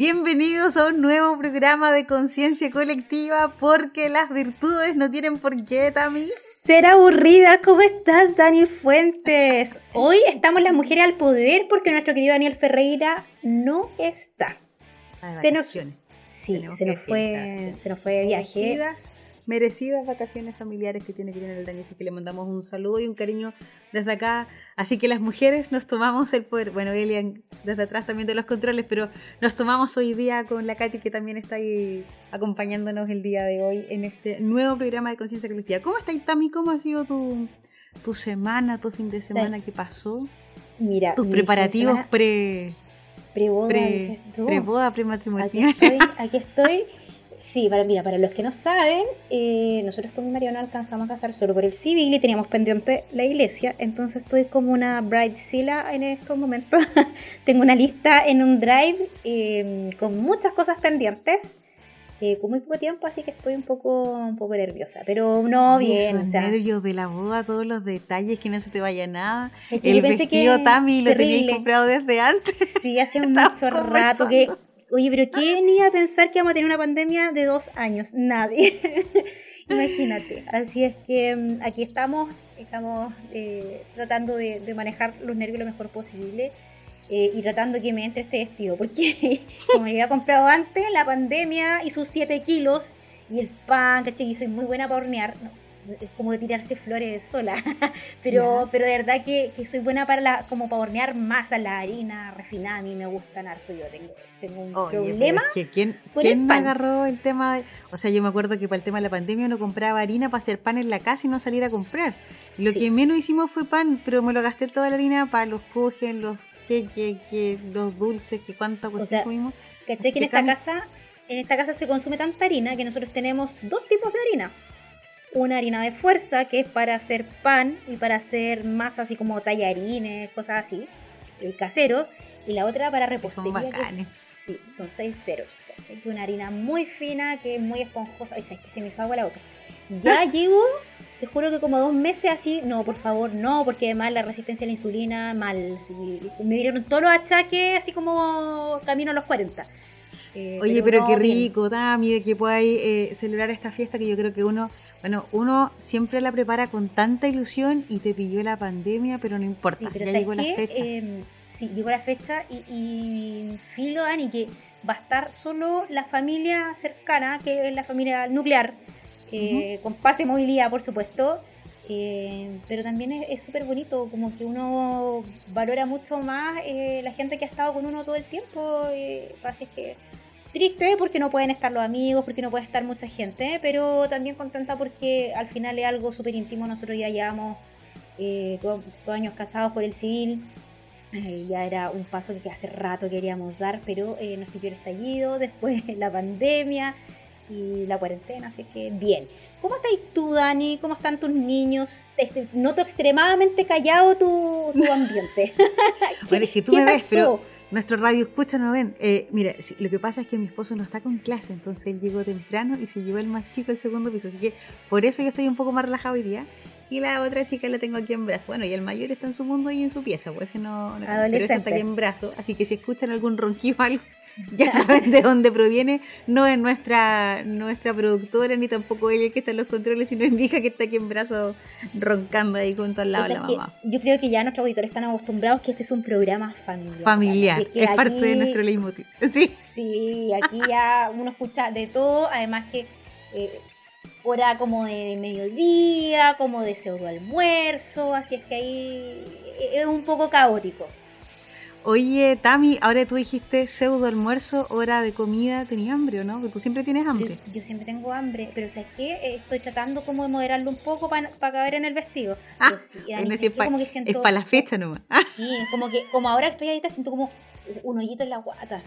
Bienvenidos a un nuevo programa de conciencia colectiva porque las virtudes no tienen por qué, Tami. Ser aburrida, ¿cómo estás, Dani Fuentes? Hoy estamos las mujeres al poder porque nuestro querido Daniel Ferreira no está. Se nos, sí, se nos, fue, se nos fue de viaje merecidas vacaciones familiares que tiene que tener el Dani, así que le mandamos un saludo y un cariño desde acá. Así que las mujeres nos tomamos el poder, bueno, Elian desde atrás también de los controles, pero nos tomamos hoy día con la Katy que también está ahí acompañándonos el día de hoy en este nuevo programa de Conciencia Colectiva. ¿Cómo estás, Tami? ¿Cómo ha sido tu, tu semana, tu fin de semana que pasó? Mira, tus preparativos pre... Pre-boda, pre-boda, pre-matrimonial. Aquí estoy, aquí estoy Sí, para, mira, para los que no saben, eh, nosotros con mi marido no alcanzamos a casar solo por el civil y teníamos pendiente la iglesia, entonces estoy como una bridezilla en estos momentos. Tengo una lista en un drive eh, con muchas cosas pendientes. Eh, con muy poco tiempo, así que estoy un poco, un poco nerviosa, pero no bien. o sea, nervios de la boda, todos los detalles, que no se te vaya nada. el vestido que Tami lo tenías comprado desde antes. Sí, hace mucho rato que Oye, pero ¿quién iba a pensar que vamos a tener una pandemia de dos años? Nadie. Imagínate. Así es que mm, aquí estamos, estamos eh, tratando de, manejar los nervios lo mejor posible eh, y tratando que me entre este vestido, porque como me había comprado antes, la pandemia y sus 7 kilos y el pan, ¿cachai? Y soy muy buena para hornear. No, es como de tirarse flores sola, pero, pero de verdad que, que, soy buena para la, como para hornear masa, la harina refinada, a mí me gustan harto, yo tengo, tengo un problema. Es que ¿Quién, ¿quién me agarró el tema? De, o sea, yo me acuerdo que para el tema de la pandemia uno compraba harina para hacer pan en la casa y no salir a comprar. Lo que menos hicimos fue pan, pero me lo gasté toda la harina para los cogen, los queques, que, los dulces, que cuánta cuestión comimos. que en esta casa en esta casa se consume tanta harina que nosotros tenemos dos tipos de harinas una harina de fuerza que es para hacer pan y para hacer masa así como tallarines, cosas así, el casero, y la otra para repostería. Son bacanes. sí, son seis ceros, ¿cachai? Una harina muy fina, que es muy esponjosa. Ay, sabes que se me hizo agua la boca. Ya llevo, te juro que como dos meses así, no, por favor, no, porque además la resistencia a la insulina, mal. me dieron todos los achaques así como camino a los 40. Eh, Oye, pero, qué rico, Tami, que podáis eh, celebrar esta fiesta que yo creo que uno, bueno, uno siempre la prepara con tanta ilusión y te pilló la pandemia, pero no importa, ya llegó la fecha. Em, sí, llegó la fecha y, y filo, Dani, que va a estar solo la familia cercana, que es la familia nuclear, eh, con pase movilidad, por supuesto. pero también es súper bonito, como que uno valora mucho más la gente que ha estado con uno todo el tiempo. así es que Triste porque no pueden estar los amigos, porque no puede estar mucha gente, pero también contenta porque al final es algo súper íntimo. Nosotros ya llevamos eh, dos, años casados por el civil. Eh, ya era un paso que hace rato queríamos dar, pero eh, nos pidió el estallido, después la pandemia y la cuarentena, así que bien. ¿Cómo estás tú, Dani? ¿Cómo están tus niños? Este, noto extremadamente callado tu, tu ambiente. bueno, es que tú me ves, pero nuestro radio escucha, no ven. Eh, mira, lo que pasa es que mi esposo no está con clase, entonces él llegó temprano y se llevó el más chico el segundo piso. Así que por eso yo estoy un poco más relajado hoy día. Y la otra chica la tengo aquí en brazo. Bueno, y el mayor está en su mundo y en su pieza, pues ese no, no pero está aquí en brazo. Así que si escuchan algún ronquido o algo, ya saben de dónde proviene. No es nuestra, nuestra productora, ni tampoco ella que está en los controles, sino es mi hija que está aquí en brazo roncando ahí junto al lado de la mamá. Yo creo que ya nuestros auditores están acostumbrados que este es un programa familiar. Familiar, es, parte de nuestro leitmotiv. Sí. Sí, aquí ya uno escucha de todo, además que eh, hora como de mediodía, como de pseudo almuerzo, así es que ahí es un poco caótico. Oye, Tami, ahora tú dijiste pseudo almuerzo, hora de comida, ¿tenías hambre o no? Porque tú siempre tienes hambre. Yo, siempre tengo hambre, pero ¿sabes qué? Eh, estoy tratando como de moderarlo un poco para caber en el vestido. Ah, sí, es, como que siento, es para la fecha nomás. Sí, como que como ahora que estoy ahí, siento como un hoyito en la guata.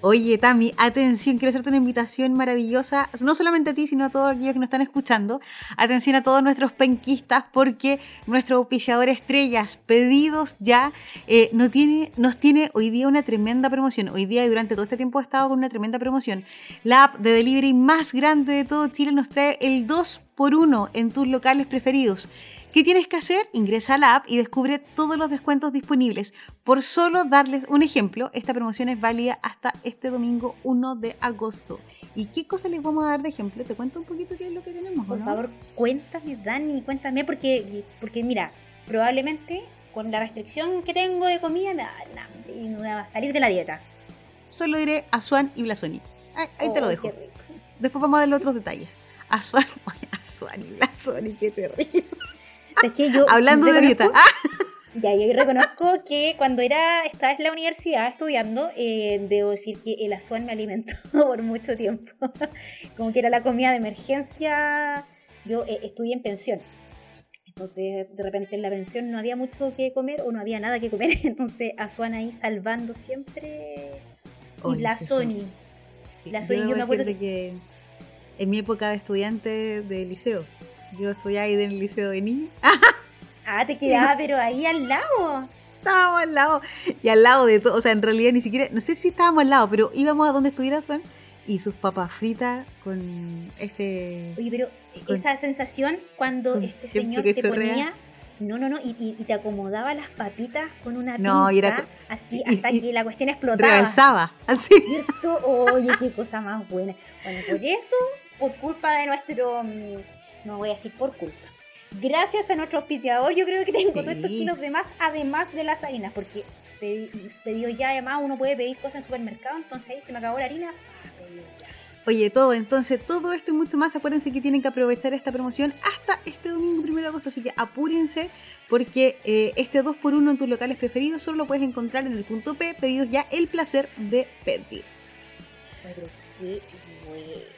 Oye, Tami, atención, quiero hacerte una invitación maravillosa, no solamente a ti, sino a todos aquellos que nos están escuchando. Atención a todos nuestros penquistas, porque nuestro auspiciador Estrellas, pedidos ya, eh, no tiene, nos tiene hoy día una tremenda promoción. Hoy día durante todo este tiempo he estado con una tremenda promoción. La app de delivery más grande de todo Chile nos trae el 2 por 1 en tus locales preferidos ¿Qué tienes que hacer? Ingresa a la app y descubre todos los descuentos disponibles. Por solo darles un ejemplo, esta promoción es válida hasta este domingo 1 de agosto. ¿Y qué cosas les vamos a dar de ejemplo? ¿Te cuento un poquito qué es lo que tenemos? Por favor, cuéntame, Dani, cuéntame, porque, porque mira, probablemente con la restricción que tengo de comida me va a salir de la dieta. Solo diré Azuan y Blasoni. Ahí, te lo oh, dejo. Después vamos a darle otros detalles. Azuan, Azuan y Blasoni, qué terrible. Hablando de dieta. Ya, yo reconozco que cuando era, estaba en la universidad estudiando, eh, debo decir que el azuan me alimentó por mucho tiempo. Como que era la comida de emergencia. Yo eh, estudié en pensión. Entonces, de repente en la pensión no había mucho que comer o no había nada que comer. Entonces, azuan ahí salvando siempre. Y la Sony. la Sony, yo, me acuerdo que... en mi época de estudiante de liceo, yo estudiaba ahí en el liceo de niños. ah, te quedaba, pero ahí al lado. Estábamos al lado. Y al lado de todo. O sea, en realidad ni siquiera. No sé si estábamos al lado, pero íbamos a donde estuviera Swan y sus papas fritas con ese. Oye, pero esa sensación cuando este señor te ponía. No, no, no, y, te acomodaba las papitas con una pinza, era, así, hasta que la cuestión explotaba. Rebalsaba, así. ¿Cierto? Oye, qué cosa más buena. Bueno, por eso, por culpa de nuestro mm, no voy a decir por culpa. Gracias a nuestro auspiciador, yo creo que tengo todos estos kilos de más, además de las harinas, porque pedido ya, además uno puede pedir cosas en supermercado, entonces ahí se me acabó la harina, Oye, todo, entonces todo esto y mucho más, acuérdense que tienen que aprovechar esta promoción hasta este domingo 1 de agosto, así que apúrense porque eh, este 2x1 en tus locales preferidos solo lo puedes encontrar en el punto P, pedidos ya el placer de pedir. qué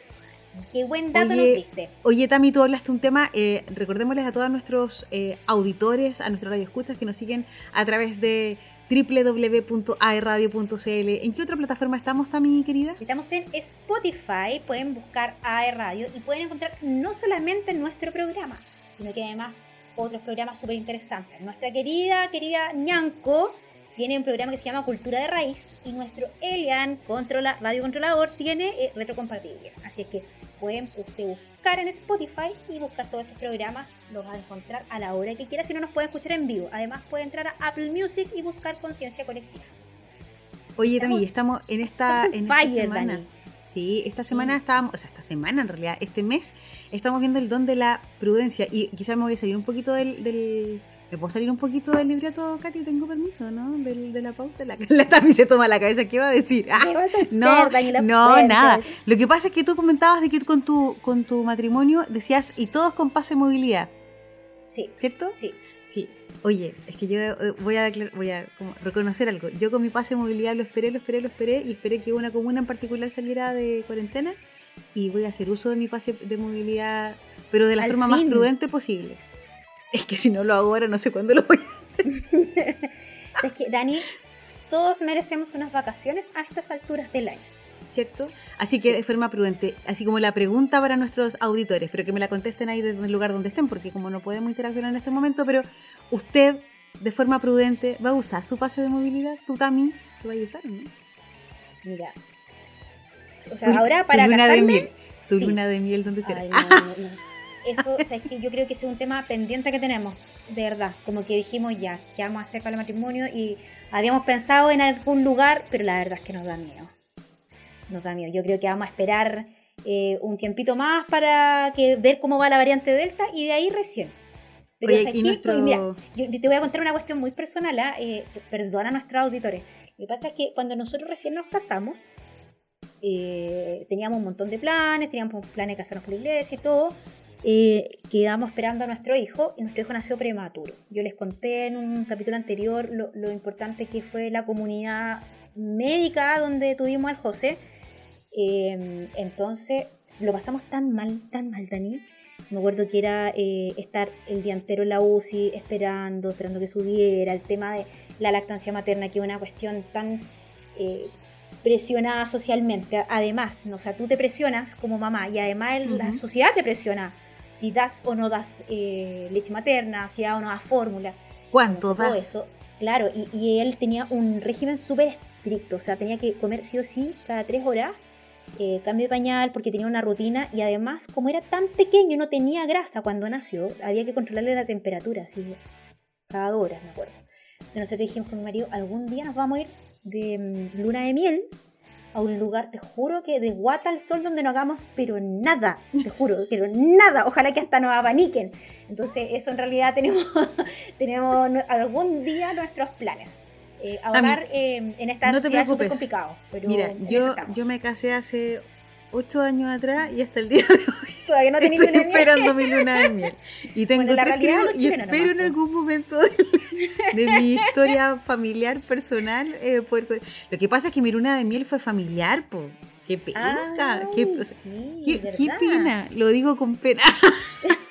Qué buen dato oye, nos diste. Oye, Tami, tú hablaste un tema. Eh, recordémosles a todos nuestros eh, auditores, a nuestros radioescuchas que nos siguen a través de www.aerradio.cl. ¿En qué otra plataforma estamos, Tami, querida? Estamos en Spotify. Pueden buscar AERradio y pueden encontrar no solamente nuestro programa, sino que además otros programas súper interesantes. Nuestra querida, querida Ñanco tiene un programa que se llama Cultura de Raíz y nuestro Elian controla, radio controlador tiene eh, retrocompatible. Así es que pueden usted buscar en Spotify y buscar todos estos programas. Los va a encontrar a la hora que quiera, si no nos puede escuchar en vivo. Además puede entrar a Apple Music y buscar Conciencia Colectiva. Oye, también estamos en esta, en esta semana. Sí, esta semana estábamos, o sea, esta semana en realidad, este mes, estamos viendo el don de la prudencia. Y quizás me voy a salir un poquito del ¿Me puedo salir un poquito del libreto, Katy? ¿Tengo permiso, no? de la pauta. La, la se toma la cabeza. ¿Qué va a decir? Ah, no, no, nada. Lo que pasa es que tú comentabas de que con tu, con tu matrimonio decías, y todos con pase de movilidad. Sí. ¿Cierto? Sí. Sí. Oye, es que yo eh, voy a, voy a reconocer algo. Yo con mi pase de movilidad lo esperé, lo esperé, lo esperé y esperé que una comuna en particular saliera de cuarentena y voy a hacer uso de mi pase de movilidad, pero de la forma más prudente posible. Es que si no lo hago ahora, no sé cuándo lo voy a hacer. es que, Dani, todos merecemos unas vacaciones a estas alturas del año. ¿Cierto? Así que de forma prudente, así como la pregunta para nuestros auditores, pero que me la contesten ahí desde el lugar donde estén, porque como no podemos interactuar en este momento, pero usted de forma prudente va a usar su pase de movilidad, tú también lo vas a usar, ¿no? Mira, o sea, ahora para tu luna de miel, tu luna de miel, ¿dónde será? Eso, o sea, es que yo creo que es un tema pendiente que tenemos, de verdad. Como que dijimos ya, que vamos a hacer para el matrimonio y habíamos pensado en algún lugar, pero la verdad es que nos da miedo. Nos da miedo. Yo creo que vamos a esperar eh, un tiempito más para que ver cómo va la variante Delta y de ahí recién. Pero Oye, mira, yo te voy a contar una cuestión muy personal, ¿ah? eh, perdona a nuestros auditores. Lo que pasa es que cuando nosotros recién nos casamos, eh, teníamos un montón de planes, teníamos planes de casarnos por la iglesia y todo, eh, quedamos esperando a nuestro hijo y nuestro hijo nació prematuro. Yo les conté en un capítulo anterior lo, importante que fue la comunidad médica donde tuvimos al José. Em, entonces lo pasamos tan mal, tan mal, Dani. Me acuerdo que era eh, estar el día entero en la UCI esperando, esperando que subiera, el tema de la lactancia materna, que es una cuestión tan eh, presionada socialmente. Además, o sea, tú te presionas como mamá y además la sociedad te presiona si das o no das eh, leche materna, si das o no das fórmula. ¿Cuánto das? Todo eso. Claro, y, él tenía un régimen súper estricto, o sea, tenía que comer sí o sí cada tres horas eh, cambio de pañal porque tenía una rutina y además como era tan pequeño no tenía grasa cuando nació, había que controlarle la temperatura, así cada dos horas me acuerdo. Entonces nosotros dijimos con mi marido, algún día nos vamos a ir de mm, luna de miel a un lugar, te juro que de guata al sol donde no hagamos, pero nada, te juro, pero nada, ojalá que hasta nos abaniquen. Entonces eso en realidad tenemos, tenemos algún día nuestros planes. Eh, ahorrar eh, en esta no te es súper complicado. Pero Mira, yo, yo me casé hace ocho años atrás y hasta el día de hoy todavía no estoy esperando mi luna de miel. Y tengo tres críos y espero en algún momento de, mi historia familiar, personal. Eh, poder... Lo que pasa es que mi luna de miel fue familiar, po. Qué pena. Ah, qué, qué, qué pena. Lo digo con pena.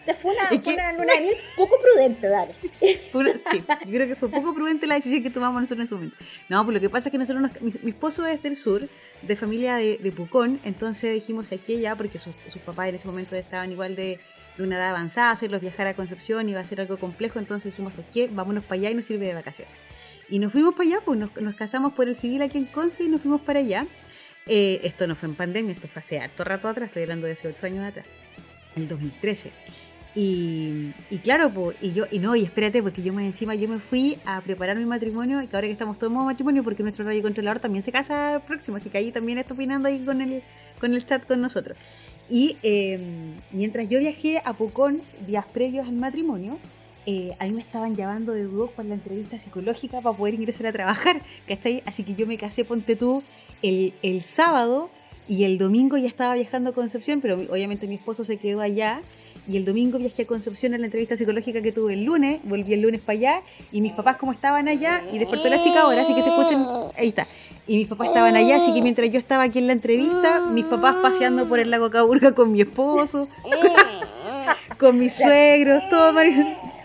O sea, fue una, luna de miel poco prudente, dale. sí, yo creo que fue poco prudente la decisión que tomamos nosotros en ese momento. No, pues lo que pasa es que nosotros, mi, esposo es del sur, de familia de, Pucón, entonces dijimos aquí ya, porque sus, papás en ese momento estaban igual de, una edad avanzada, hacerlos viajar a Concepción iba a ser algo complejo, entonces dijimos aquí, vámonos para allá y nos sirve de vacaciones. Y nos fuimos para allá, pues nos, casamos por el civil aquí en Conce y nos fuimos para allá. Eh, esto no fue en pandemia, esto fue hace harto rato atrás, estoy hablando de hace ocho años atrás, en el 2013. Y, claro, pues, y yo, y no, y espérate, porque yo me encima yo me fui a preparar mi matrimonio, y que ahora que estamos todos en modo matrimonio, porque nuestro radio controlador también se casa próximo, así que ahí también está opinando ahí con el, con el chat con nosotros. Y em, mientras yo viajé a Pucón días previos al matrimonio, eh, ahí me estaban llamando de dúo con la entrevista psicológica para poder ingresar a trabajar, ¿cachai? Así que yo me casé, ponte tú, el, el sábado y el domingo ya estaba viajando a Concepción, pero obviamente mi esposo se quedó allá y el domingo viajé a Concepción en la entrevista psicológica que tuve el lunes, volví el lunes para allá y mis papás como estaban allá y despertó la chica ahora, así que se escuchen, ahí está. Y mis papás estaban allá, así que mientras yo estaba aquí en la entrevista, mis papás paseando por el lago Caburga con mi esposo, con mis suegros, todo.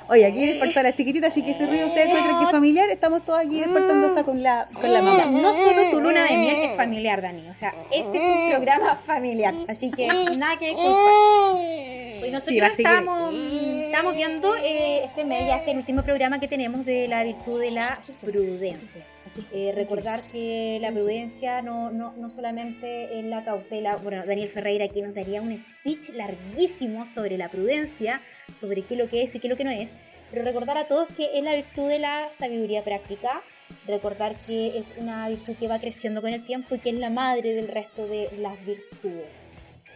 Oye, aquí despertó la chiquitita, así que se ríe ustedes encuentran que es familiar, estamos todos aquí despertando hasta con la, con la mamá. no solo tu luna de miel es familiar, Dani, o sea, este es un programa familiar, así que nada que disculpar. Pues nosotros estamos, estamos, viendo eh, este mes, ya este el último programa que tenemos de la virtud de la prudencia. Eh, recordar que la prudencia no, no, no solamente es la cautela, bueno, Daniel Ferreira aquí nos daría un speech larguísimo sobre la prudencia, sobre qué es lo que es y qué es lo que no es, pero recordar a todos que es la virtud de la sabiduría práctica, recordar que es una virtud que va creciendo con el tiempo y que es la madre del resto de las virtudes.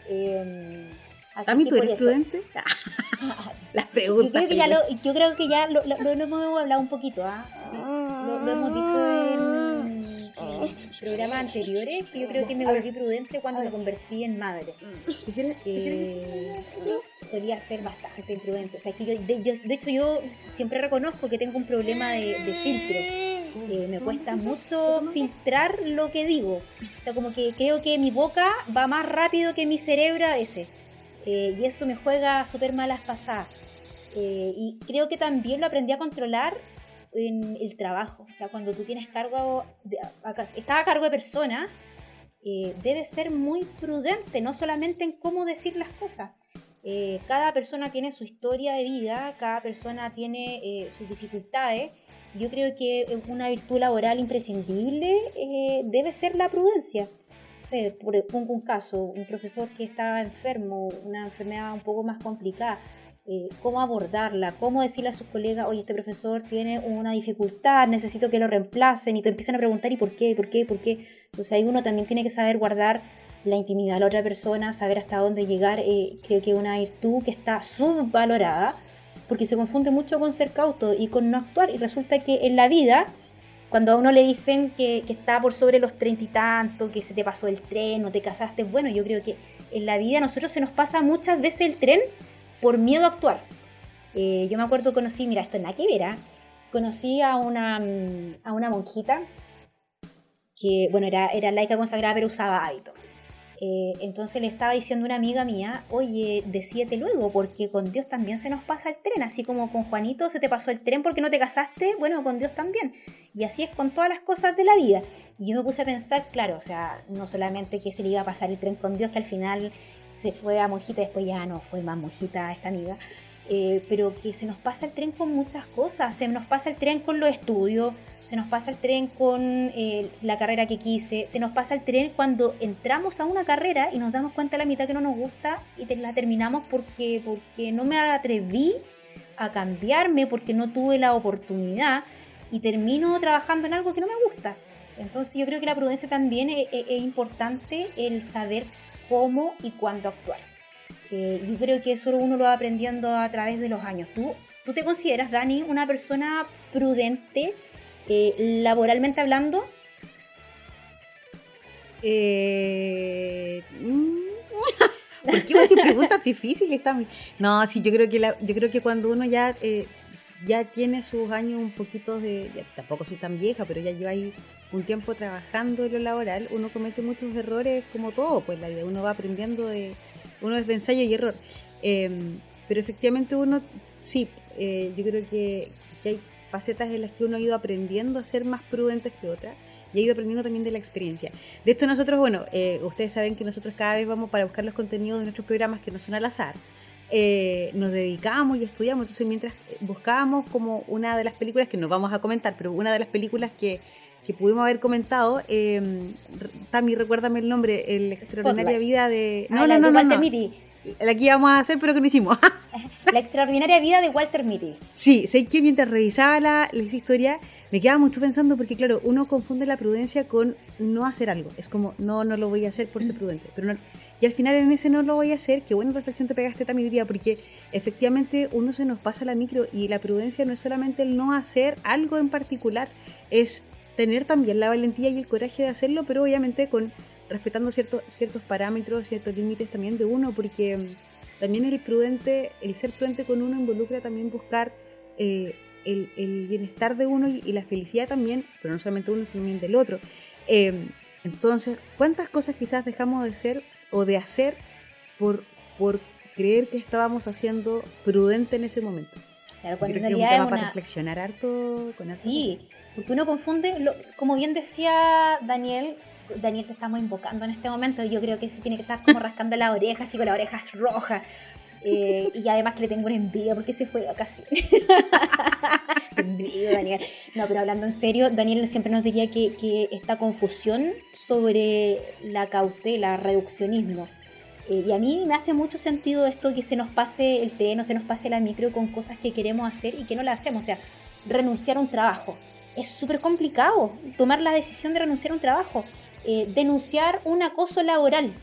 Eh, ¿A mí tú eres prudente? Las preguntas. Yo creo que ya, lo, yo creo que ya lo, hemos hablado un poquito, ¿ah? lo, hemos dicho en, programas anteriores, que yo creo que me volví prudente cuando me convertí en madre. Eh, solía ser bastante imprudente. O sea, que yo, de, hecho, yo siempre reconozco que tengo un problema de, filtro. Eh, me cuesta mucho filtrar lo que digo. O sea, como que creo que mi boca va más rápido que mi cerebro a veces. Eh, y eso me juega súper malas pasadas. Eh, y creo que también lo aprendí a controlar en el trabajo. O sea, cuando tú tienes cargo, de, estás a cargo de personas, eh, debes ser muy prudente, no solamente en cómo decir las cosas. cada persona tiene su historia de vida, cada persona tiene sus dificultades. Yo creo que una virtud laboral imprescindible debe ser la prudencia sé, pongo un caso, un profesor que estaba enfermo, una enfermedad un poco más complicada, eh, cómo abordarla, cómo decirle a sus colegas, oye, este profesor tiene una dificultad, necesito que lo reemplacen, y te empiezan a preguntar, ¿y por qué? ¿Por qué? ¿Por qué? Entonces ahí uno también tiene que saber guardar la intimidad de la otra persona, saber hasta dónde llegar, eh, creo que una virtud que está subvalorada, porque se confunde mucho con ser cauto y con no actuar, y resulta que en la vida cuando a uno le dicen que, está por sobre los treinta y tanto, que se te pasó el tren, no te casaste, bueno, yo creo que en la vida a nosotros se nos pasa muchas veces el tren por miedo a actuar. Eh, yo me acuerdo, conocí, mira, esto es la que verá, conocí a una, mm, a una monjita que, bueno, era, era laica consagrada, pero usaba hábito. Eh, entonces le estaba diciendo una amiga mía, oye, decídete luego, porque con Dios también se nos pasa el tren, así como con Juanito se te pasó el tren porque no te casaste, bueno, con Dios también. Y así es con todas las cosas de la vida. Y yo me puse a pensar, claro, o sea, no solamente que se le iba a pasar el tren con Dios, que al final se fue a monjita, después ya no fue más monjita esta amiga, eh, pero que se nos pasa el tren con muchas cosas, se nos pasa el tren con los estudios, se nos pasa el tren con eh, la carrera que quise, se nos pasa el tren cuando entramos a una carrera y nos damos cuenta a la mitad que no nos gusta y la terminamos porque, porque no me atreví a cambiarme, porque no tuve la oportunidad y termino trabajando en algo que no me gusta. Entonces yo creo que la prudencia también es, importante el saber cómo y cuándo actuar. Eh, yo creo que eso uno lo va aprendiendo a través de los años. ¿Tú, tú te consideras, Dani, una persona prudente? Eh, laboralmente hablando? Eh... ¿Por qué me preguntas difíciles también? No, sí, yo creo que yo creo que cuando uno ya eh, ya tiene sus años un poquito de, tampoco soy tan vieja, pero ya lleva ahí un tiempo trabajando en lo laboral, uno comete muchos errores como todo, pues uno va aprendiendo de, uno es de ensayo y error. Em, pero efectivamente uno, sí, eh, yo creo que, que hay facetas en las que uno ha ido aprendiendo a ser más prudentes que otras y ha ido aprendiendo también de la experiencia. De esto nosotros, bueno, eh, ustedes saben que nosotros cada vez vamos para buscar los contenidos de nuestros programas que no son al azar. Eh, nos dedicamos y estudiamos, entonces mientras buscábamos como una de las películas que nos vamos a comentar, pero una de las películas que, que pudimos haber comentado, eh, Tami, recuérdame el nombre, El extraordinaria vida de... No, no, no, no, no la que íbamos a hacer, pero que no hicimos. la extraordinaria vida de Walter Mitty. Sí, sé que mientras revisaba la, la, historia, me quedaba mucho pensando, porque claro, uno confunde la prudencia con no hacer algo. Es como, no, no lo voy a hacer por ser mm. prudente. Pero y al final en ese no lo voy a hacer, qué buena reflexión te pegaste también día, porque efectivamente uno se nos pasa la micro y la prudencia no es solamente el no hacer algo en particular, es tener también la valentía y el coraje de hacerlo, pero obviamente con respetando ciertos ciertos parámetros, ciertos límites también de uno, porque mm, también el prudente, el ser prudente con uno involucra también buscar eh, el, bienestar de uno y, la felicidad también, pero no solamente uno, sino también del otro. Em, entonces, ¿cuántas cosas quizás dejamos de ser o de hacer por, por creer que estábamos haciendo prudente en ese momento? Claro, cuando en realidad es, para reflexionar harto con Sí, porque uno confunde, como bien decía Daniel, Daniel te estamos invocando en este momento. Yo creo que se tiene que estar como rascando la oreja, así con la oreja roja. Eh, y además que le tengo una envidia porque se fue de vacaciones. envidia, Daniel. No, pero hablando en serio, Daniel siempre nos diría que, esta confusión sobre la cautela, reduccionismo. Eh, y a mí me hace mucho sentido esto que se nos pase el tren o se nos pase la micro con cosas que queremos hacer y que no la hacemos. O sea, renunciar a un trabajo. Es súper complicado tomar la decisión de renunciar a un trabajo. Eh, denunciar un acoso laboral.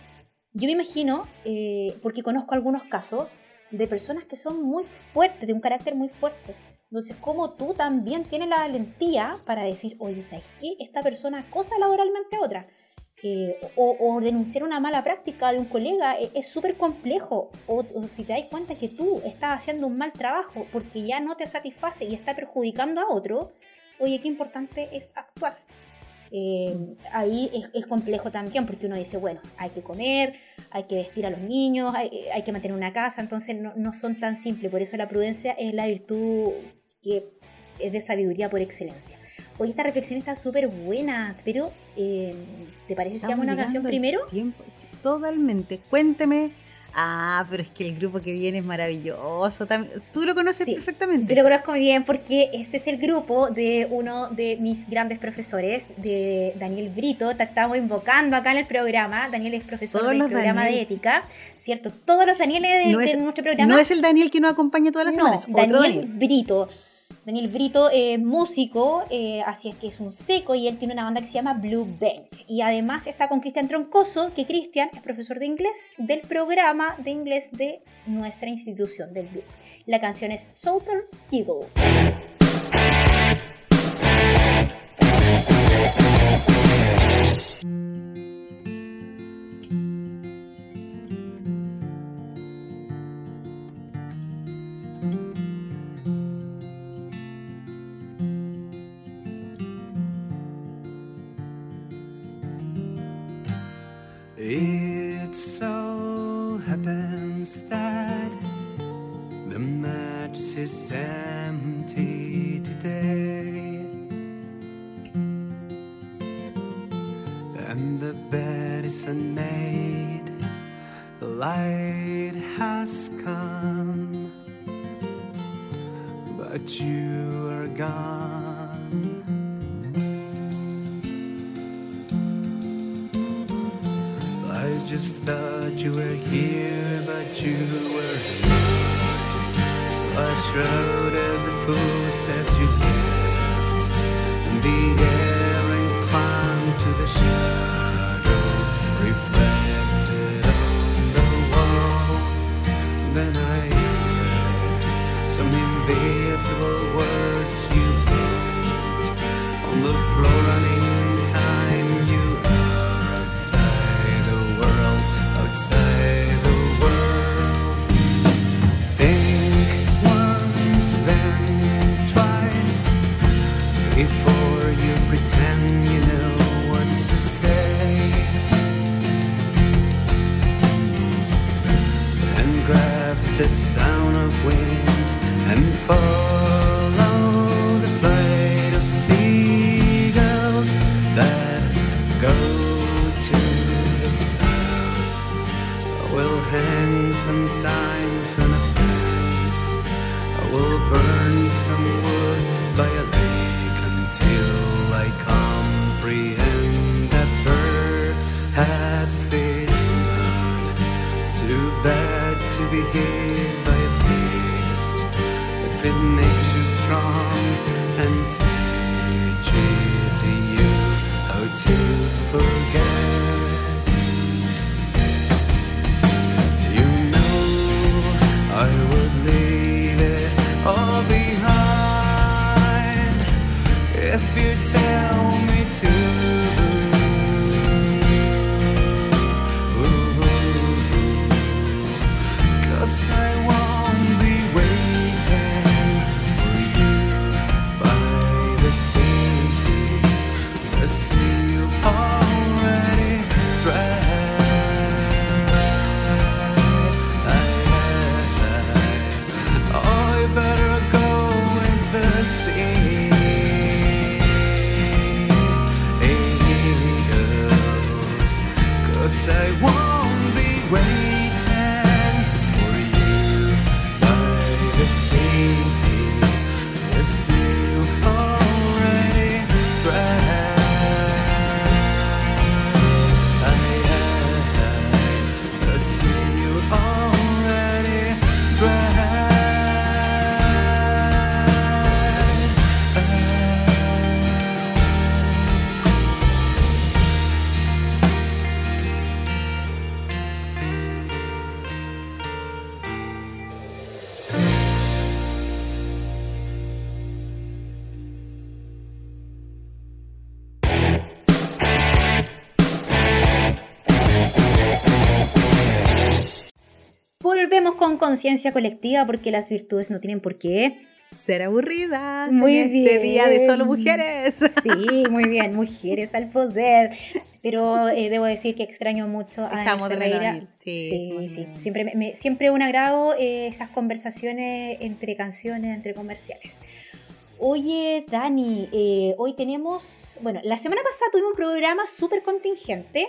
Yo me imagino, eh, porque conozco algunos casos, de personas que son muy fuertes, de un carácter muy fuerte. Entonces, como tú también tienes la valentía para decir, oye, ¿sabes qué? Esta persona acosa laboralmente a otra. Eh, o, denunciar una mala práctica de un colega es súper complejo. O, o, si te das cuenta que tú estás haciendo un mal trabajo porque ya no te satisface y está perjudicando a otro, oye, qué importante es actuar. Eh, ahí es, complejo también porque uno dice, bueno, hay que comer, hay que vestir a los niños, hay, que mantener una casa, entonces no, son tan simples. Por eso la prudencia es la virtud que es de sabiduría por excelencia. Hoy esta reflexión está súper buena, pero eh, ¿te parece si hagamos una canción primero? totalmente. Cuénteme Ah, pero es que el grupo que viene es maravilloso. Tú lo conoces perfectamente. Yo lo conozco muy bien porque este es el grupo de uno de mis grandes profesores, de Daniel Brito. Te estamos invocando acá en el programa. Daniel es profesor del programa de ética, ¿cierto? Todos los Danieles de, nuestro programa. No es el Daniel que nos acompaña todas las semanas. Daniel Brito. Daniel Brito es músico, eh, así es que es un seco y él tiene una banda que se llama Blue Bench. Y además está con Cristian Troncoso, que Cristian es profesor de inglés del programa de inglés de nuestra institución, del Blue. La canción es Southern Seagull. It so happens that the mattress is empty today, ocean. The sound of wind and follow con conciencia colectiva porque las virtudes no tienen por qué. Ser aburridas Muy en este día de solo bien. mujeres. Sí, muy bien, mujeres al poder. Pero eh, debo decir que extraño mucho a Estamos de. Sí, Sí, muy sí. bien. Siempre, me- me- siempre un agrado eh, esas conversaciones entre canciones, entre comerciales. Oye, Dani, eh, hoy tenemos, bueno, la semana pasada tuvimos un programa súper contingente.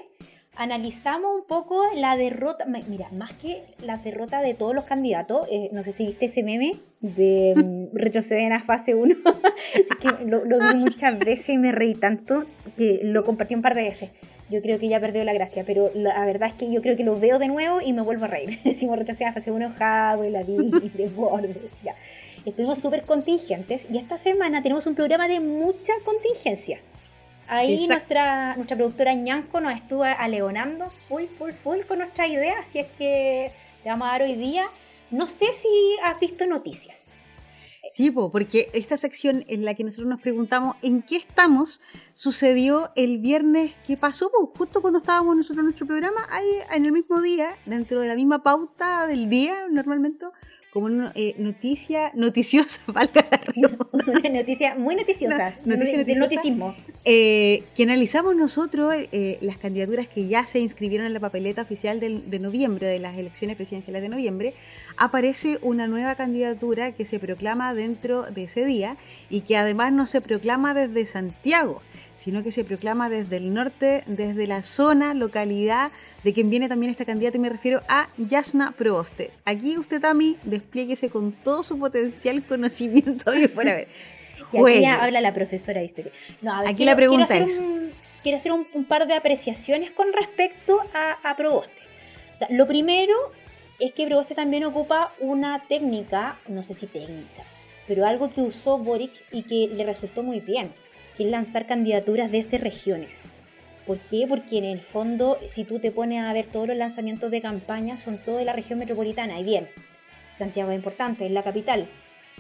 Analizamos un poco la derrota, mira, más que la derrota de todos los candidatos, eh, no sé si viste ese meme de mm, retroceden a fase 1, Así que lo, lo vi muchas veces y me reí tanto que lo compartí un par de veces. Yo creo que ya perdió la gracia, pero la verdad es que yo creo que lo veo de nuevo y me vuelvo a reír. Decimos retroceden a fase 1, Jadwe, la de Bordes, ya. Estuvimos súper contingentes y esta semana tenemos un programa de mucha contingencia. Ahí Exacto. nuestra, nuestra productora Ñanco nos estuvo aleonando full, full, full con nuestra idea, así es que le vamos a dar hoy día. No sé si has visto noticias. Sí, po, porque esta sección en la que nosotros nos preguntamos en qué estamos sucedió el viernes que pasó, justo cuando estábamos nosotros en nuestro programa, ahí en el mismo día, dentro de la misma pauta del día, normalmente, como una eh, noticia noticiosa, valga la redundancia, Una noticia muy noticiosa. No, noticia de- de noticiosa. noticismo. eh, que analizamos nosotros eh, las candidaturas que ya se inscribieron en la papeleta oficial del- de noviembre, de las elecciones presidenciales de noviembre, aparece una nueva candidatura que se proclama dentro de ese día y que además no se proclama desde Santiago, sino que se proclama desde el norte, desde la zona, localidad de quien viene también esta candidata y me refiero a Yasna Proboste. Aquí usted, Tami, desplieguese con todo su potencial conocimiento de fuera a ver. Y aquí habla la profesora de historia. No, a ver, Aquí quiero- la pregunta quiero hacer es, un- quiero hacer un, un par de apreciaciones con respecto a, a Proboste. O sea, lo primero es que Proboste también ocupa una técnica, no sé si técnica, pero algo que usó Boric y que le resultó muy bien, que es lanzar candidaturas desde regiones. ¿Por qué? Porque en el fondo, si tú te pones a ver todos los lanzamientos de campaña, son todos de la región metropolitana. Y bien, Santiago es importante, es la capital,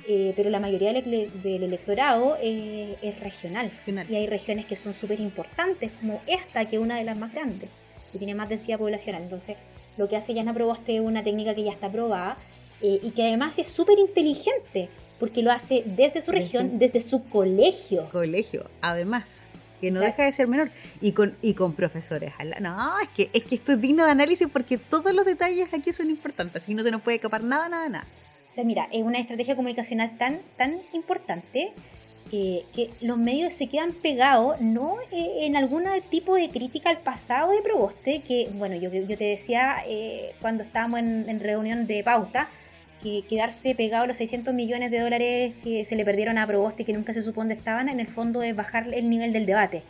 eh, pero la mayoría del, del electorado eh, es regional. Regional. Y hay regiones que son súper importantes, como esta, que es una de las más grandes, que tiene más densidad poblacional. Entonces, lo que hace Yana Proboste es una técnica que ya está probada eh, y que además es súper inteligente, porque lo hace desde su región, desde su colegio. Colegio, además. Que no deja de ser menor. Y con, y con profesores. al No, es que, es que esto es digno de análisis porque todos los detalles aquí son importantes. Así que no se nos puede escapar nada, nada, nada. O sea, mira, es una estrategia comunicacional tan, tan importante eh, que los medios se quedan pegados, no eh, en algún tipo de crítica al pasado de Proboste, que, bueno, yo, yo te decía eh, cuando estábamos en, en reunión de pauta, que quedarse pegado a los 600 millones de dólares que se le perdieron a Proboste y que nunca se supo dónde estaban, en el fondo es bajar el nivel del debate.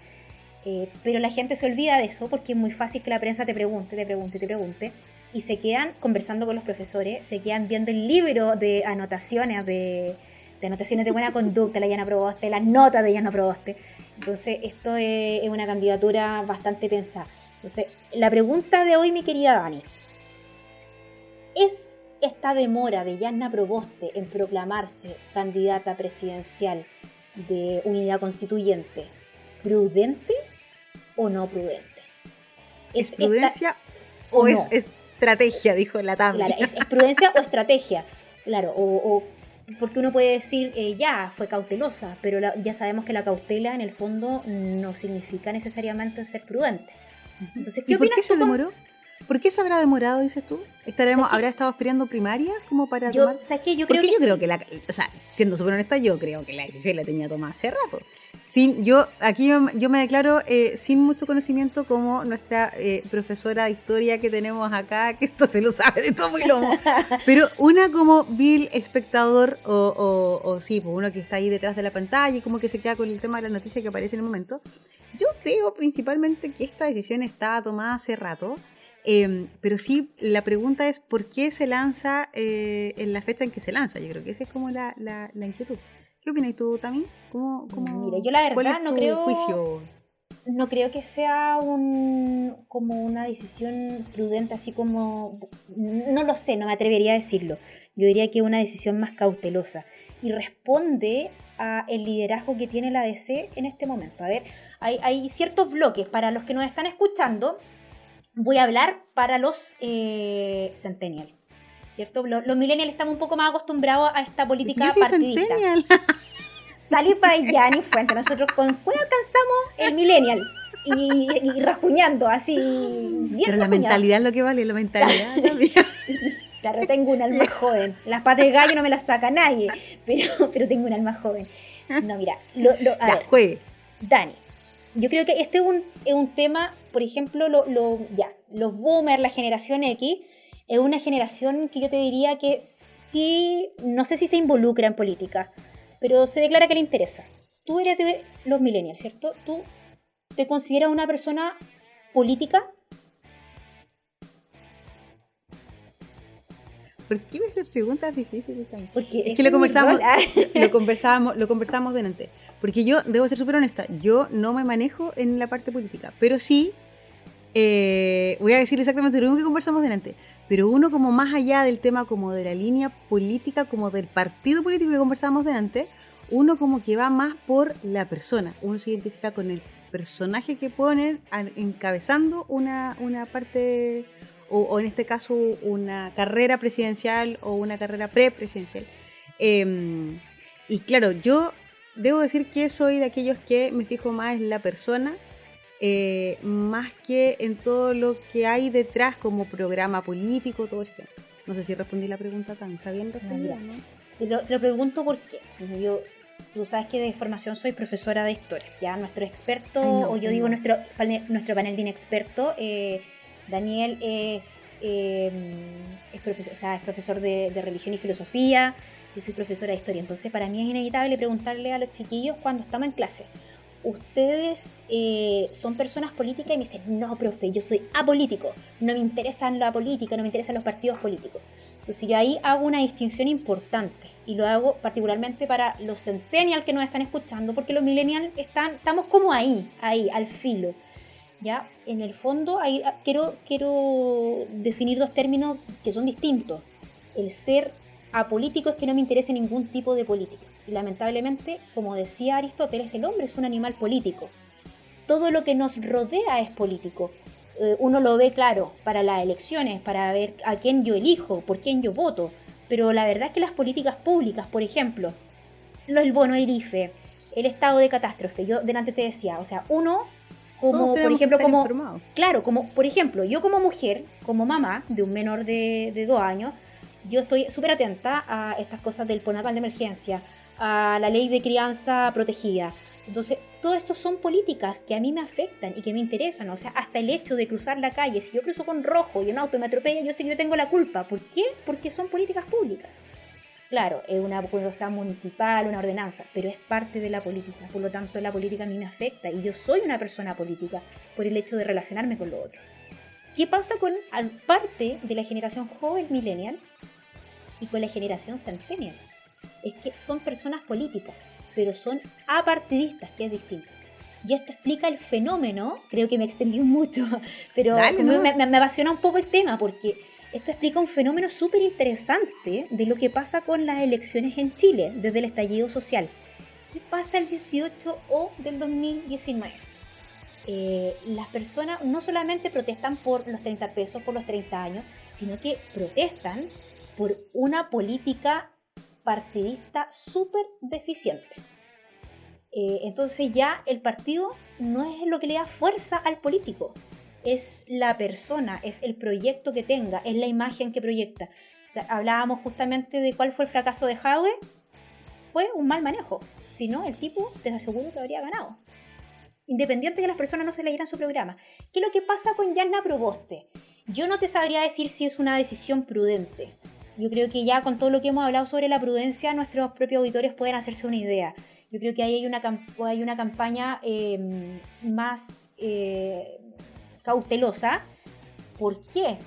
Eh, pero la gente se olvida de eso porque es muy fácil que la prensa te pregunte, te pregunte, te pregunte. Y se quedan conversando con los profesores, se quedan viendo el libro de anotaciones, de, de anotaciones de buena conducta, la Llana Proboste, las notas de Llana Proboste. Entonces, esto es, es una candidatura bastante pensada. Entonces, la pregunta de hoy, mi querida Dani, ¿es esta demora de Yanna Proboste en proclamarse candidata presidencial de unidad constituyente prudente o no prudente? ¿Es prudencia o o, es estrategia? Dijo la Tami. Claro, ¿es, es prudencia o estrategia? Claro, o, o- porque uno puede decir, eh, ya, fue cautelosa, pero la- ya sabemos que la cautela en el fondo no significa necesariamente ser prudente. Entonces, ¿qué ¿Y por qué se con- demoró? ¿Por qué se habrá demorado, dices tú? ¿Estaremos. ¿Habrá estado esperando primarias como para Yo, tomar? ¿Sabes qué? Yo creo Porque que yo sí. creo que la, o sea, siendo súper honesta, yo creo que la decisión la tenía tomada hace rato. Sin, yo, aquí yo, me declaro eh, sin mucho conocimiento como nuestra eh, profesora de historia que tenemos acá, que esto se lo sabe de todo y lomo. Pero una como vil espectador o, o, o sí, pues uno que está ahí detrás de la pantalla y como que se queda con el tema de la noticia que aparece en el momento. Yo creo principalmente que esta decisión estaba tomada hace rato. Eh, pero sí, la pregunta es por qué se lanza eh, en la fecha en que se lanza. Yo creo que esa es como la, la, la inquietud. ¿Qué opinas tú, Tami? ¿Cómo, cómo, Mira, yo la cuál verdad es no tu creo- juicio? no creo que sea un como una decisión prudente así como no lo sé no me atrevería a decirlo yo diría que es una decisión más cautelosa y responde a el liderazgo que tiene la DC en este momento a ver hay, hay ciertos bloques para los que nos están escuchando voy a hablar para los eh, centennial cierto Lo- los millennials estamos un poco más acostumbrados a esta política yo soy partidista centennial. Sale Payani Fuente. Nosotros con Cueva alcanzamos el millennial. Y, y rasguñando, así. Bien Pero la mentalidad es lo que vale, la mentalidad. Claro, tengo un alma joven. Las patas de gallo no me las saca nadie. Pero, pero tengo un alma joven. No, mira. Lo, lo- a ya, ver, juegue. Dani. Yo creo que este es un, es un tema, por ejemplo, lo, ya, los boomers, la generación X, es una generación que yo te diría que sí, no sé si se involucra en política, pero se declara que le interesa. Tú eres de los millennials, ¿cierto? ¿Tú te consideras una persona política? ¿Por qué me haces preguntas difíciles, Tami? Porque Es que lo conversamos, lo conversábamos, lo conversábamos delante. Porque yo debo ser súper honesta, yo no me manejo en la parte política, pero sí eh, voy a decir exactamente lo mismo que conversamos delante. Pero uno como más allá del tema como de la línea política, como del partido político que conversábamos delante, uno como que va más por la persona. Uno se identifica con el personaje que ponen encabezando una, una parte, o, o en este caso una carrera presidencial o una carrera prepresidencial. Eh, y claro, yo debo decir que soy de aquellos que me fijo más en la persona, eh, más que en todo lo que hay detrás como programa político, todo esto. No sé si respondí la pregunta tan, ¿está bien respondida? mira. no? Te lo, te lo pregunto por qué. Yo, tú sabes que de formación soy profesora de historia. Ya nuestro experto, Ay, no, o yo ay, digo no. nuestro, nuestro panel de inexperto, eh, Daniel es, eh, es, profesor, o sea, es profesor de, de religión y filosofía. Yo soy profesora de historia. Entonces, para mí es inevitable preguntarle a los chiquillos cuando estamos en clase. ustedes eh, son personas políticas y me dicen, no, profe, yo soy apolítico, no me interesan la política, no me interesan los partidos políticos. Entonces yo ahí hago una distinción importante y lo hago particularmente para los centennials que nos están escuchando, porque los millennials están, estamos como ahí, ahí, al filo. ¿Ya? En el fondo ahí, ah, quiero, quiero definir dos términos que son distintos. El ser apolítico es que no me interese ningún tipo de política. Y lamentablemente, como decía Aristóteles, el hombre es un animal político. Todo lo que nos rodea es político. Eh, uno lo ve claro para las elecciones, para ver a quién yo elijo, por quién yo voto pero la verdad es que las políticas públicas, por ejemplo, el bono IRIFE, el estado de catástrofe, yo delante te decía, o sea, uno como por ejemplo como claro como por ejemplo yo como mujer como mamá de un menor de, de dos años yo estoy súper atenta a estas cosas del ponatal de emergencia a la ley de crianza protegida entonces, todo esto son políticas que a mí me afectan y que me interesan. O sea, hasta el hecho de cruzar la calle, si yo cruzo con rojo y un auto me atropella, yo sé que yo tengo la culpa. ¿Por qué? Porque son políticas públicas. Claro, es una cosa municipal, una ordenanza, pero es parte de la política. Por lo tanto, la política a mí me afecta y yo soy una persona política por el hecho de relacionarme con lo otro. ¿Qué pasa con parte de la generación joven millennial y con la generación centennial? Es que son personas políticas pero son apartidistas, que es distinto. Y esto explica el fenómeno, creo que me extendí mucho, pero me, me, apasiona un poco el tema porque esto explica un fenómeno súper interesante de lo que pasa con las elecciones en Chile desde el estallido social. ¿Qué pasa el 18 o del 2019? Eh, las personas no solamente protestan por los 30 pesos, por los 30 años, sino que protestan por una política partidista súper deficiente. Eh, entonces ya el partido no es lo que le da fuerza al político, es la persona, es el proyecto que tenga, es la imagen que proyecta. hablábamos justamente de cuál fue el fracaso de Jadwe, fue un mal manejo. Si no, el tipo te aseguro que habría ganado. Independiente de que las personas no se leyeran su programa. ¿Qué es lo que pasa con Yasna Proboste? Yo no te sabría decir si es una decisión prudente. Yo creo que ya con todo lo que hemos hablado sobre la prudencia, nuestros propios auditores pueden hacerse una idea. Yo creo que ahí hay una, hay una campaña em, más eh, cautelosa. ¿Por qué?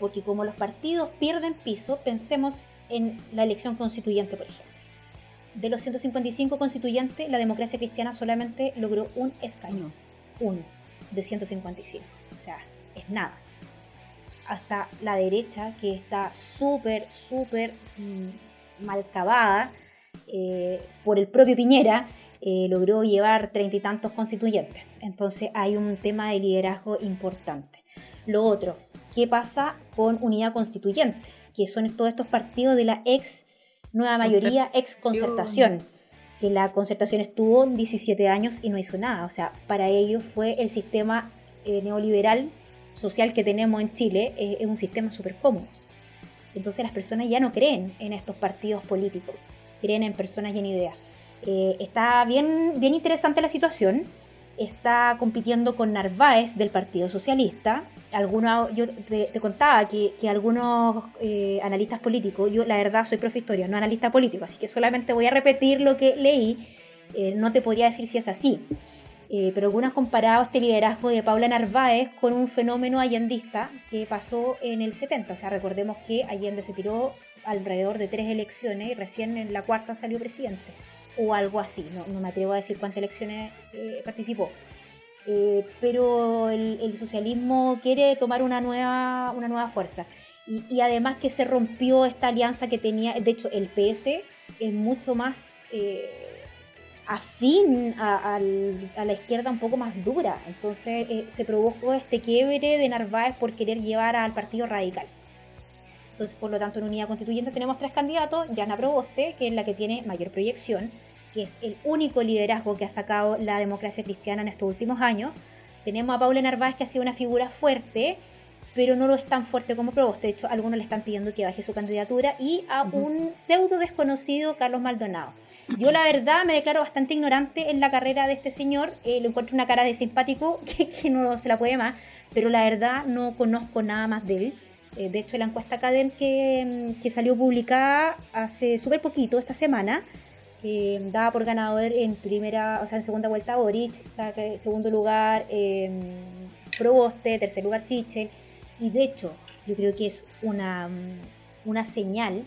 Porque como los partidos pierden piso, pensemos en la elección constituyente, por ejemplo. De los 155 constituyentes, la democracia cristiana solamente logró un escañón, uno de 155. O sea, es nada hasta la derecha, que está súper, súper mm, mal cavada eh, por el propio Piñera, eh, logró llevar treinta y tantos constituyentes. Entonces hay un tema de liderazgo importante. Lo otro, ¿qué pasa con unidad constituyente? Que son todos estos partidos de la ex nueva mayoría, ex concertación. Que la concertación estuvo 17 años y no hizo nada. O sea, para ellos fue el sistema eh, neoliberal social que tenemos en Chile es, un sistema súper cómodo. Entonces las personas ya no creen en estos partidos políticos, creen en personas y en ideas. Eh, está bien, bien interesante la situación. Está compitiendo con Narváez del Partido Socialista. Algunos, yo te, contaba que, que algunos eh, analistas políticos, yo la verdad soy profe historia, no analista político, así que solamente voy a repetir lo que leí. Eh, no te podría decir si es así. Eh, pero algunos han comparado este liderazgo de Paula Narváez con un fenómeno allendista que pasó en el 70. O sea, recordemos que Allende se tiró alrededor de tres elecciones y recién en la cuarta salió presidente, o algo así. No, me atrevo a decir cuántas elecciones eh, participó. Eh, pero el, socialismo quiere tomar una nueva, una nueva fuerza. Y, y, además que se rompió esta alianza que tenía, de hecho el PS es mucho más afín a, la izquierda un poco más dura. Entonces eh, se produjo este quiebre de Narváez por querer llevar al Partido Radical. Entonces, por lo tanto, en Unidad Constituyente tenemos tres candidatos. Yana Proboste, que es la que tiene mayor proyección, que es el único liderazgo que ha sacado la democracia cristiana en estos últimos años. Tenemos a Paula Narváez, que ha sido una figura fuerte, pero no lo es tan fuerte como Proboste. De hecho, algunos le están pidiendo que baje su candidatura. Y a un pseudo desconocido, Carlos Maldonado. Yo la verdad me declaro bastante ignorante en la carrera de este señor, eh, le encuentro una cara de simpático que, no se la puede más, pero la verdad no conozco nada más de él. Eh, de hecho, la encuesta Cadem que, que salió publicada hace súper poquito, esta semana, eh, daba por ganador en primera, o sea, en segunda vuelta Boric, saca segundo lugar eh, Proboste, tercer lugar Sichel, y de hecho yo creo que es una, una señal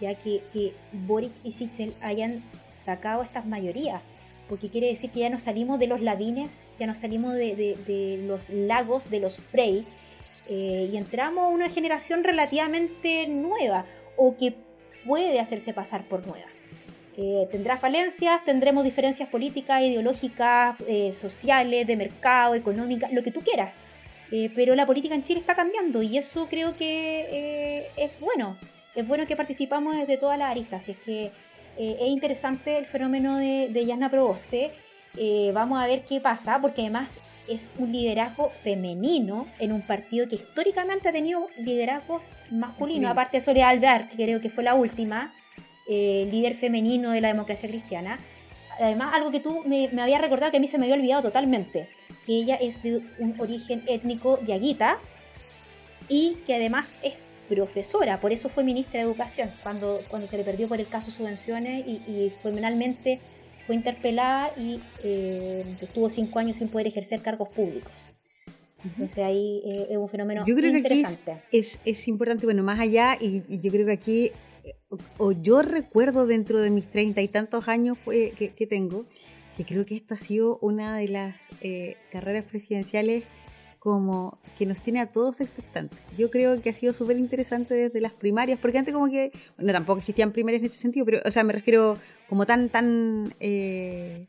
ya que, que Boric y Sichel hayan sacado estas mayorías, porque quiere decir que ya nos salimos de los ladines, ya nos salimos de, de- de los lagos, de los Frey, eh, y entramos a una generación relativamente nueva, o que puede hacerse pasar por nueva. Eh, tendrá falencias, tendremos diferencias políticas, ideológicas, eh, sociales, de mercado, económicas, lo que tú quieras. Eh, pero la política en Chile está cambiando y eso creo que eh, es bueno. Es bueno que participamos desde todas las aristas. Así es que es interesante el fenómeno de, de Yasna Proboste. Vamos a ver qué pasa, porque además es un liderazgo femenino en un partido que históricamente ha tenido liderazgos masculinos. Masculino. Aparte de Soledad Alvear, que creo que fue la última eh, líder femenino de la democracia cristiana. Además, algo que tú me, me habías recordado que a mí se me había olvidado totalmente, que ella es de un origen étnico diaguita y que además es profesora, por eso fue ministra de Educación, cuando, cuando se le perdió por el caso subvenciones y, y finalmente fue interpelada y eh, estuvo cinco años sin poder ejercer cargos públicos. Entonces ahí eh, es un fenómeno Yo creo que aquí es, es, es importante, bueno, más allá, y, y yo creo que aquí, o, yo recuerdo dentro de mis treinta y tantos años que, que tengo, que creo que esta ha sido una de las eh, carreras presidenciales como que nos tiene a todos expectantes. Yo creo que ha sido súper interesante desde las primarias, porque antes como que, bueno, tampoco existían primarias en ese sentido, pero, o sea, me refiero como tan, tan... Eh,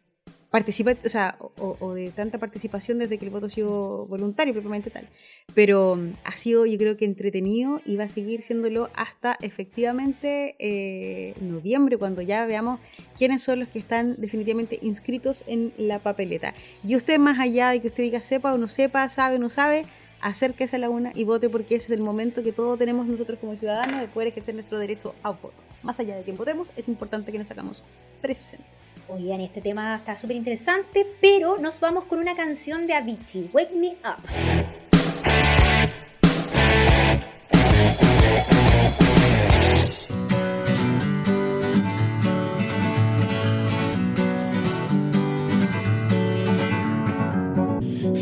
participa, o sea, o, o de tanta participación desde que el voto ha sido voluntario propiamente tal. Pero mm, ha sido, yo creo que entretenido y va a seguir siéndolo hasta efectivamente eh, noviembre, cuando ya veamos quiénes son los que están definitivamente inscritos en la papeleta. Y usted, más allá de que usted diga sepa o no sepa, sabe o no sabe, acérquese a la una y vote porque ese es el momento que todos tenemos nosotros como ciudadanos de poder ejercer nuestro derecho a voto. Más allá de que votemos, es importante que nos hagamos presentes. Oigan, este tema está súper interesante, pero nos vamos con una canción de Avicii, Wake Me Up.